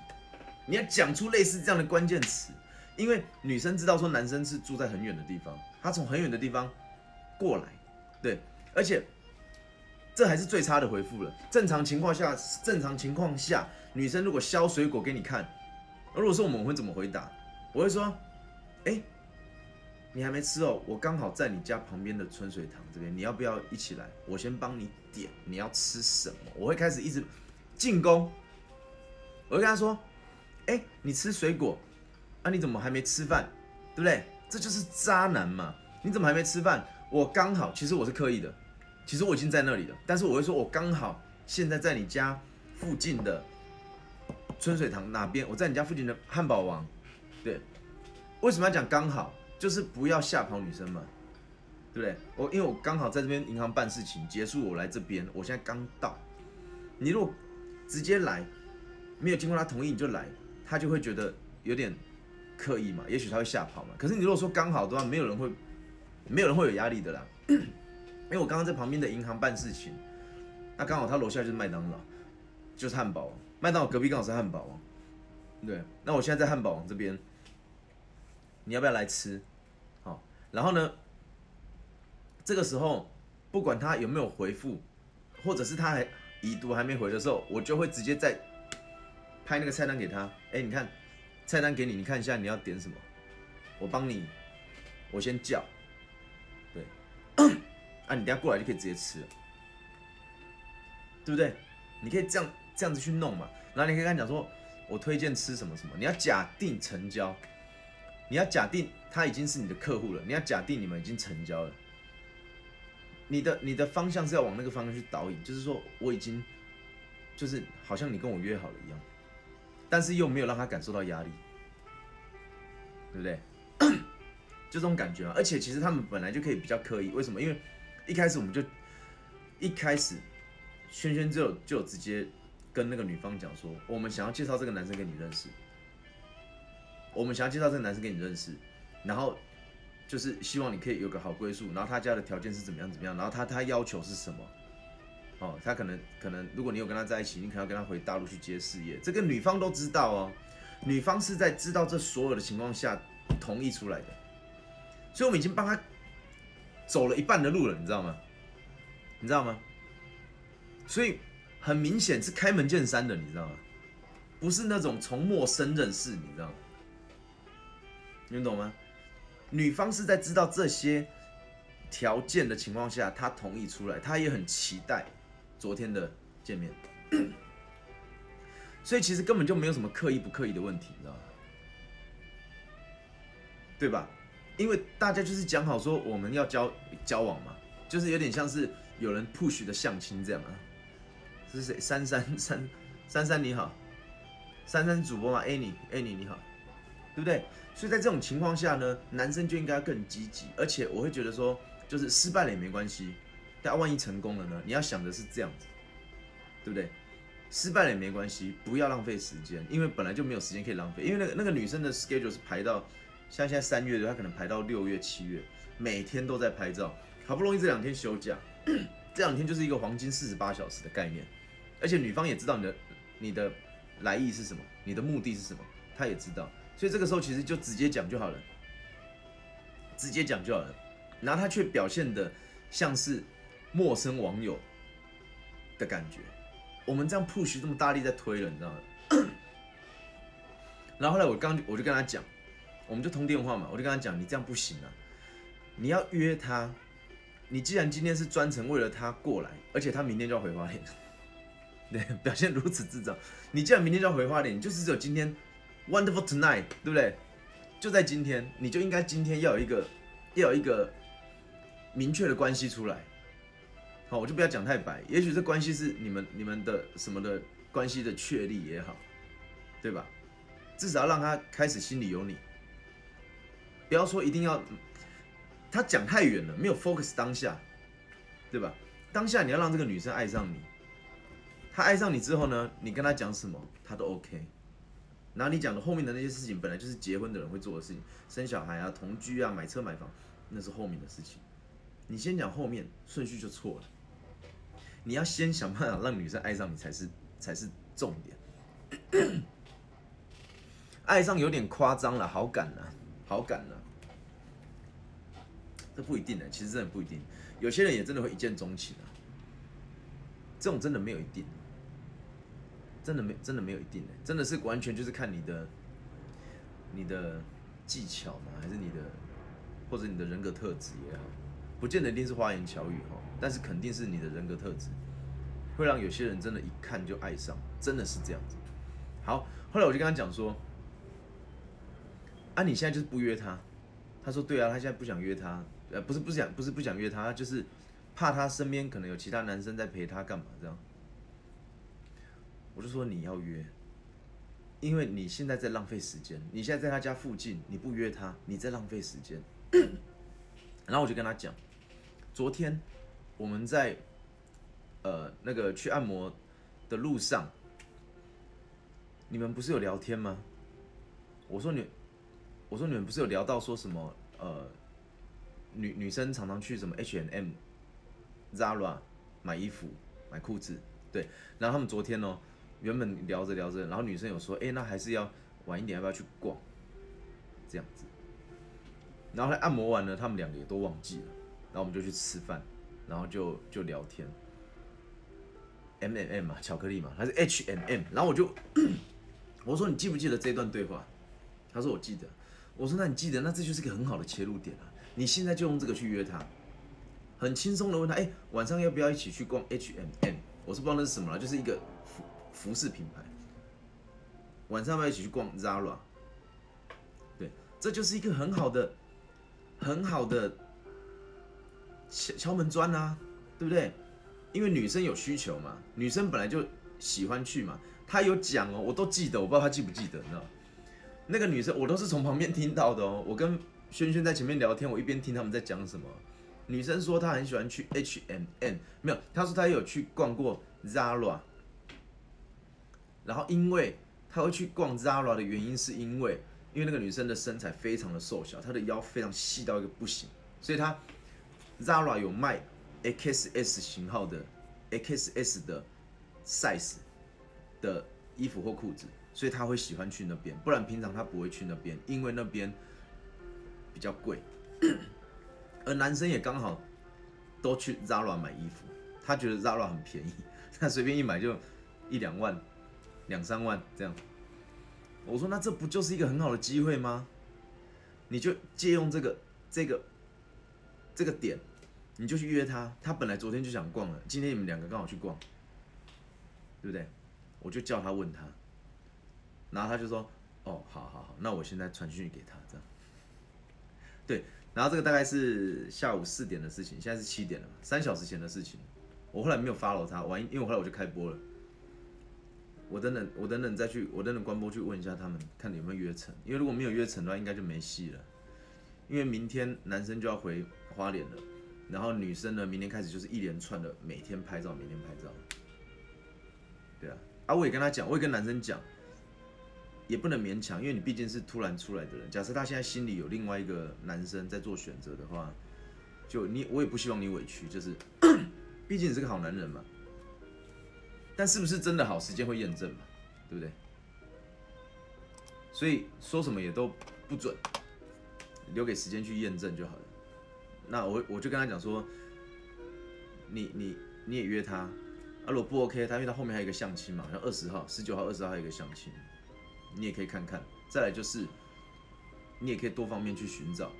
你要讲出类似这样的关键词，因为女生知道说男生是住在很远的地方，他从很远的地方过来，对，而且这还是最差的回复了。正常情况下，正常情况下，女生如果削水果给你看。如果说我们会怎么回答？我会说，哎，你还没吃哦，我刚好在你家旁边的春水堂这边，你要不要一起来？我先帮你点，你要吃什么？我会开始一直进攻。我会跟他说，哎，你吃水果，啊，你怎么还没吃饭？对不对？这就是渣男嘛！你怎么还没吃饭？我刚好，其实我是刻意的，其实我已经在那里了，但是我会说我刚好现在在你家附近的。春水堂哪边？我在你家附近的汉堡王，对，为什么要讲刚好？就是不要吓跑女生嘛，对不对？我因为我刚好在这边银行办事情结束，我来这边，我现在刚到。你如果直接来，没有经过他同意你就来，他就会觉得有点刻意嘛，也许他会吓跑嘛。可是你如果说刚好的话，没有人会，没有人会有压力的啦。因为我刚刚在旁边的银行办事情，那刚好他楼下就是麦当劳，就是汉堡王。麦当劳隔壁刚好是汉堡王，对，那我现在在汉堡王这边，你要不要来吃？好，然后呢，这个时候不管他有没有回复，或者是他还已读还没回的时候，我就会直接在拍那个菜单给他。哎，你看菜单给你，你看一下你要点什么，我帮你，我先叫，对，啊，你等下过来就可以直接吃了，对不对？你可以这样这样子去弄嘛，然后你可以跟他讲说，我推荐吃什么什么，你要假定成交，你要假定他已经是你的客户了，你要假定你们已经成交了，你的你的方向是要往那个方向去导引，就是说我已经就是好像你跟我约好了一样，但是又没有让他感受到压力，对不对？就这种感觉啊，而且其实他们本来就可以比较刻意，为什么？因为一开始我们就一开始。轩轩就就直接跟那个女方讲说，我们想要介绍这个男生给你认识，我们想要介绍这个男生给你认识，然后就是希望你可以有个好归宿，然后他家的条件是怎么样怎么样，然后他他要求是什么？哦，他可能可能如果你有跟他在一起，你可能要跟他回大陆去接事业，这个女方都知道哦，女方是在知道这所有的情况下同意出来的，所以我们已经帮他走了一半的路了，你知道吗？你知道吗？所以很明显是开门见山的，你知道吗？不是那种从陌生认识，你知道吗？你懂吗？女方是在知道这些条件的情况下，她同意出来，她也很期待昨天的见面。所以其实根本就没有什么刻意不刻意的问题，你知道吗？对吧？因为大家就是讲好说我们要交交往嘛，就是有点像是有人 push 的相亲这样啊。是谁？珊珊珊珊珊你好，珊珊主播吗？Annie Annie 你好，对不对？所以在这种情况下呢，男生就应该更积极，而且我会觉得说，就是失败了也没关系，但万一成功了呢？你要想的是这样子，对不对？失败了也没关系，不要浪费时间，因为本来就没有时间可以浪费，因为那个那个女生的 schedule 是排到像现在三月的，她可能排到六月七月，每天都在拍照，好不容易这两天休假，这两天就是一个黄金四十八小时的概念。而且女方也知道你的你的来意是什么，你的目的是什么，她也知道，所以这个时候其实就直接讲就好了，直接讲就好了。然后她却表现的像是陌生网友的感觉，我们这样 push 这么大力在推了，你知道吗？然后后来我刚我就跟他讲，我们就通电话嘛，我就跟他讲，你这样不行啊，你要约他，你既然今天是专程为了他过来，而且他明天就要回花莲。对，表现如此智障。你既然明天就要回花莲，就是只有今天，wonderful tonight，对不对？就在今天，你就应该今天要有一个，要有一个明确的关系出来。好，我就不要讲太白，也许这关系是你们你们的什么的关系的确立也好，对吧？至少让他开始心里有你。不要说一定要，他讲太远了，没有 focus 当下，对吧？当下你要让这个女生爱上你。她爱上你之后呢，你跟她讲什么，她都 OK。然后你讲的后面的那些事情，本来就是结婚的人会做的事情，生小孩啊、同居啊、买车买房，那是后面的事情。你先讲后面，顺序就错了。你要先想办法让女生爱上你才是才是重点。爱上有点夸张了，好感呢，好感呢，这不一定的，其实真的不一定。有些人也真的会一见钟情啊，这种真的没有一定。真的没，真的没有一定的，真的是完全就是看你的，你的技巧嘛，还是你的，或者你的人格特质也好，不见得一定是花言巧语哈，但是肯定是你的人格特质，会让有些人真的，一看就爱上，真的是这样子。好，后来我就跟他讲说，啊，你现在就是不约他，他说对啊，他现在不想约他，呃，不是不想，不是不想约他，就是怕他身边可能有其他男生在陪他干嘛这样。我就说你要约，因为你现在在浪费时间。你现在在他家附近，你不约他，你在浪费时间。然后我就跟他讲，昨天我们在呃那个去按摩的路上，你们不是有聊天吗？我说你，我说你们不是有聊到说什么呃女女生常常去什么 H and M、Zara 买衣服、买裤子，对。然后他们昨天呢。原本聊着聊着，然后女生有说：“哎，那还是要晚一点，要不要去逛？”这样子，然后他按摩完了，他们两个也都忘记了，然后我们就去吃饭，然后就就聊天。M M M 嘛，巧克力嘛，他是 H M M，然后我就 我说你记不记得这段对话？他说我记得。我说那你记得，那这就是个很好的切入点啊！你现在就用这个去约他，很轻松的问他，哎，晚上要不要一起去逛 H M M？我是不知道那是什么了，就是一个服服饰品牌。晚上要不要一起去逛 Zara？对，这就是一个很好的、很好的敲敲门砖啊，对不对？因为女生有需求嘛，女生本来就喜欢去嘛。她有讲哦，我都记得，我不知道她记不记得，你知道？那个女生我都是从旁边听到的哦。我跟轩轩在前面聊天，我一边听他们在讲什么。女生说她很喜欢去 H M N，没有，她说她有去逛过 Zara。然后因为她会去逛 Zara 的原因，是因为因为那个女生的身材非常的瘦小，她的腰非常细到一个不行，所以她 Zara 有卖。XS 型号的 XS 的 size 的衣服或裤子，所以他会喜欢去那边，不然平常他不会去那边，因为那边比较贵。而男生也刚好都去 Zara 买衣服，他觉得 Zara 很便宜，他随便一买就一两万、两三万这样。我说那这不就是一个很好的机会吗？你就借用这个、这个、这个点。你就去约他，他本来昨天就想逛了，今天你们两个刚好去逛，对不对？我就叫他问他，然后他就说：“哦，好好好，那我现在传讯给他，这样。”对，然后这个大概是下午四点的事情，现在是七点了嘛，三小时前的事情。我后来没有 follow 他，完，因为后来我就开播了。我等等，我等等再去，我等等关播去问一下他们，看有没有约成。因为如果没有约成的话，应该就没戏了。因为明天男生就要回花莲了。然后女生呢，明天开始就是一连串的每天拍照，每天拍照。对啊，啊，我也跟他讲，我也跟男生讲，也不能勉强，因为你毕竟是突然出来的人。假设他现在心里有另外一个男生在做选择的话，就你，我也不希望你委屈，就是，毕竟你是个好男人嘛。但是不是真的好，时间会验证嘛，对不对？所以说什么也都不准，留给时间去验证就好了。那我我就跟他讲说，你你你也约他，啊如果不 OK，他因为他后面还有一个相亲嘛，像二十号、十九号、二十号还有一个相亲，你也可以看看。再来就是，你也可以多方面去寻找，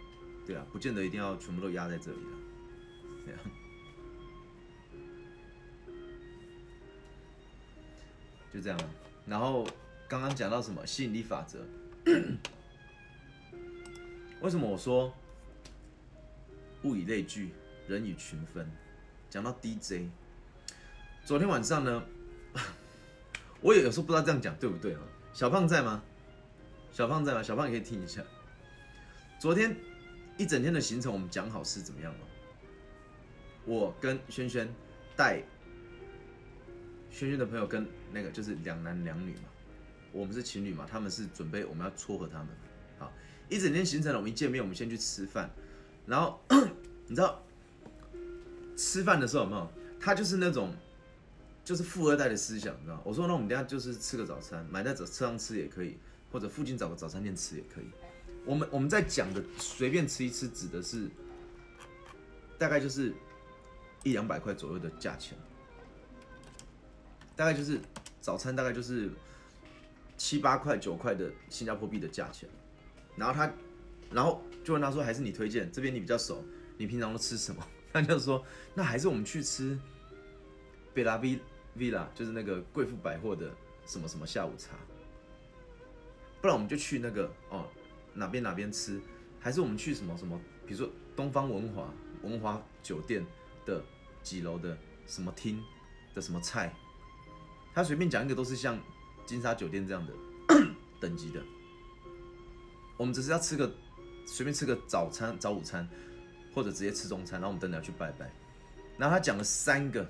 对啊，不见得一定要全部都压在这里啊，对啊，就这样。然后刚刚讲到什么吸引力法则？为什么我说？物以类聚，人以群分。讲到 DJ，昨天晚上呢，我也有时候不知道这样讲对不对啊？小胖在吗？小胖在吗？小胖也可以听一下。昨天一整天的行程，我们讲好是怎么样吗？我跟轩轩带轩轩的朋友跟那个就是两男两女嘛，我们是情侣嘛，他们是准备我们要撮合他们。好，一整天行程，我们一见面，我们先去吃饭。然后 你知道吃饭的时候有没有？他就是那种就是富二代的思想，你知道我说那我们等下就是吃个早餐，买在早车上吃也可以，或者附近找个早餐店吃也可以。我们我们在讲的随便吃一吃，指的是大概就是一两百块左右的价钱，大概就是早餐大概就是七八块九块的新加坡币的价钱。然后他，然后。就问他说：“还是你推荐这边你比较熟，你平常都吃什么？” 他就说：“那还是我们去吃贝拉 V Villa，就是那个贵妇百货的什么什么下午茶。不然我们就去那个哦哪边哪边吃，还是我们去什么什么，比如说东方文华文华酒店的几楼的什么厅的什么菜。他随便讲一个都是像金沙酒店这样的 等级的。我们只是要吃个。”随便吃个早餐、早午餐，或者直接吃中餐，然后我们等等要去拜拜。然后他讲了三个，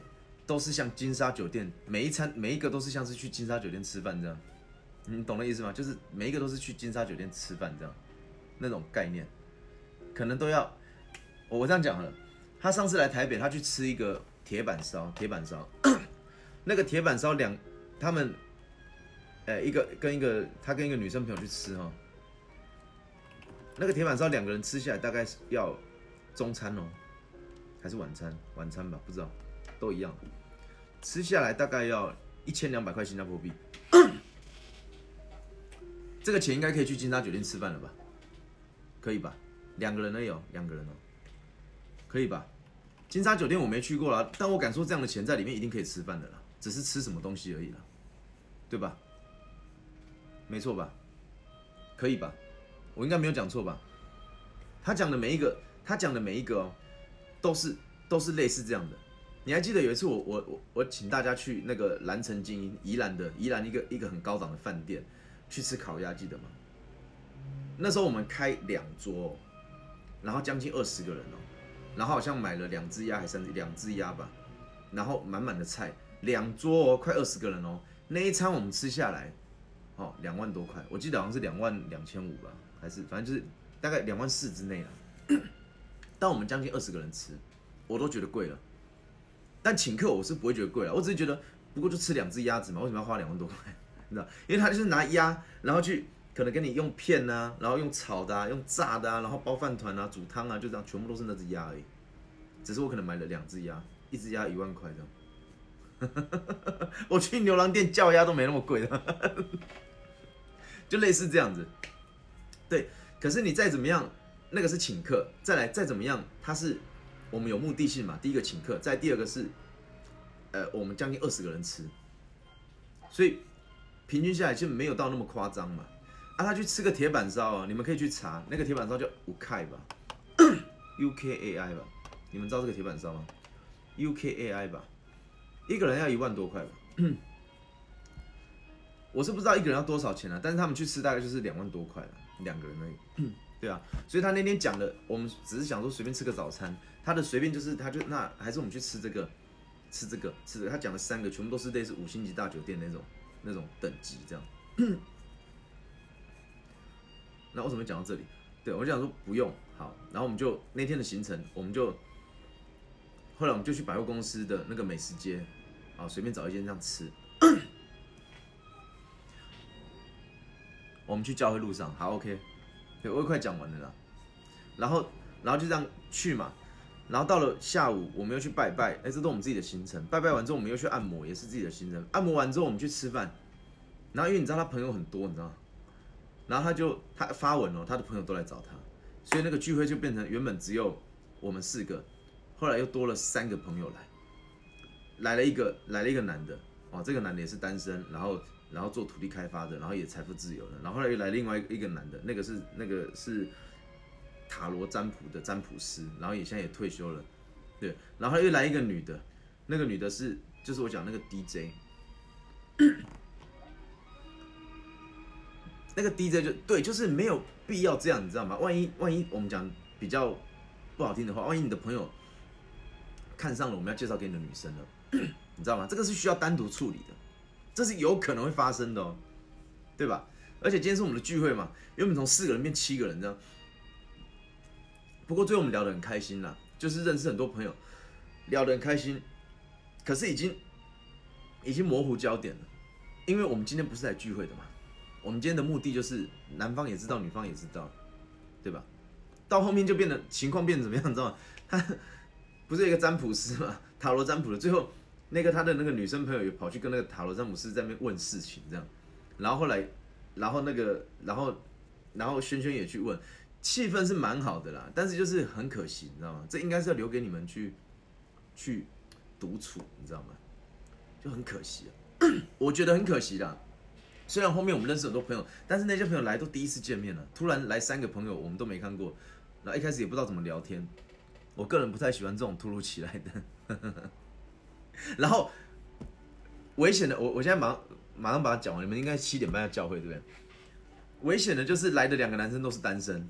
都是像金沙酒店，每一餐每一个都是像是去金沙酒店吃饭这样。你懂那意思吗？就是每一个都是去金沙酒店吃饭这样，那种概念，可能都要。我这样讲了，他上次来台北，他去吃一个铁板烧，铁板烧，那个铁板烧两，他们，呃，一个跟一个他跟一个女生朋友去吃哈。那个铁板烧两个人吃下来大概是要中餐哦，还是晚餐？晚餐吧，不知道，都一样。吃下来大概要一千两百块新加坡币，这个钱应该可以去金沙酒店吃饭了吧？可以吧？两个人而已哦，两个人哦，可以吧？金沙酒店我没去过啦，但我敢说这样的钱在里面一定可以吃饭的啦，只是吃什么东西而已啦，对吧？没错吧？可以吧？我应该没有讲错吧？他讲的每一个，他讲的每一个哦，都是都是类似这样的。你还记得有一次我我我我请大家去那个蓝城精英宜兰的宜兰一个一个很高档的饭店去吃烤鸭，记得吗？那时候我们开两桌，然后将近二十个人哦，然后好像买了两只鸭还是两只鸭吧，然后满满的菜，两桌哦，快二十个人哦，那一餐我们吃下来，哦，两万多块，我记得好像是两万两千五吧，还是反正就是大概两万四之内了。但我们将近二十个人吃，我都觉得贵了。但请客我是不会觉得贵了，我只是觉得不过就吃两只鸭子嘛，为什么要花两万多块？你知道？因为他就是拿鸭，然后去。可能给你用片呐，然后用炒的啊，用炸的啊，然后包饭团啊，煮汤啊，就这样，全部都是那只鸭而已。只是我可能买了两只鸭，一只鸭一万块这样。我去牛郎店叫鸭都没那么贵的，就类似这样子。对，可是你再怎么样，那个是请客，再来再怎么样，他是我们有目的性嘛。第一个请客，再第二个是，呃，我们将近二十个人吃，所以平均下来就没有到那么夸张嘛。啊，他去吃个铁板烧啊！你们可以去查那个铁板烧叫五 K 吧，U K A I 吧？你们知道这个铁板烧吗？U K A I 吧，一个人要一万多块吧？我是不知道一个人要多少钱啊，但是他们去吃大概就是两万多块了，两个人而已。对啊，所以他那天讲的，我们只是想说随便吃个早餐，他的随便就是他就那还是我们去吃这个，吃这个，吃这个。他讲的三个全部都是类似五星级大酒店那种那种等级这样。那为什么讲到这里？对我就想说不用好，然后我们就那天的行程，我们就后来我们就去百货公司的那个美食街，啊，随便找一间这样吃。我们去教会路上，好 OK，对我也快讲完了啦。然后，然后就这样去嘛，然后到了下午，我们又去拜拜，哎，这都我们自己的行程。拜拜完之后，我们又去按摩，也是自己的行程。按摩完之后，我们去吃饭。然后因为你知道他朋友很多，你知道。然后他就他发文哦，他的朋友都来找他，所以那个聚会就变成原本只有我们四个，后来又多了三个朋友来，来了一个来了一个男的哦，这个男的也是单身，然后然后做土地开发的，然后也财富自由了，然后后来又来另外一个男的，那个是那个是塔罗占卜的占卜师，然后也现在也退休了，对，然后又来一个女的，那个女的是就是我讲那个 DJ。那个 DJ 就对，就是没有必要这样，你知道吗？万一万一我们讲比较不好听的话，万一你的朋友看上了我们要介绍给你的女生了，你知道吗？这个是需要单独处理的，这是有可能会发生的哦，对吧？而且今天是我们的聚会嘛，原本从四个人变七个人这样，不过最后我们聊得很开心啦，就是认识很多朋友，聊得很开心，可是已经已经模糊焦点了，因为我们今天不是来聚会的嘛。我们今天的目的就是男方也知道，女方也知道，对吧？到后面就变得情况变得怎么样，你知道吗？他 不是一个占卜师嘛，塔罗占卜的。最后那个他的那个女生朋友也跑去跟那个塔罗占卜师在那边问事情，这样。然后后来，然后那个，然后，然后轩轩也去问，气氛是蛮好的啦。但是就是很可惜，你知道吗？这应该是要留给你们去去独处，你知道吗？就很可惜啊，我觉得很可惜啦。虽然后面我们认识很多朋友，但是那些朋友来都第一次见面了。突然来三个朋友，我们都没看过，那一开始也不知道怎么聊天。我个人不太喜欢这种突如其来的。然后危险的，我我现在马上马上把它讲完。你们应该七点半要教会，对不对？危险的就是来的两个男生都是单身，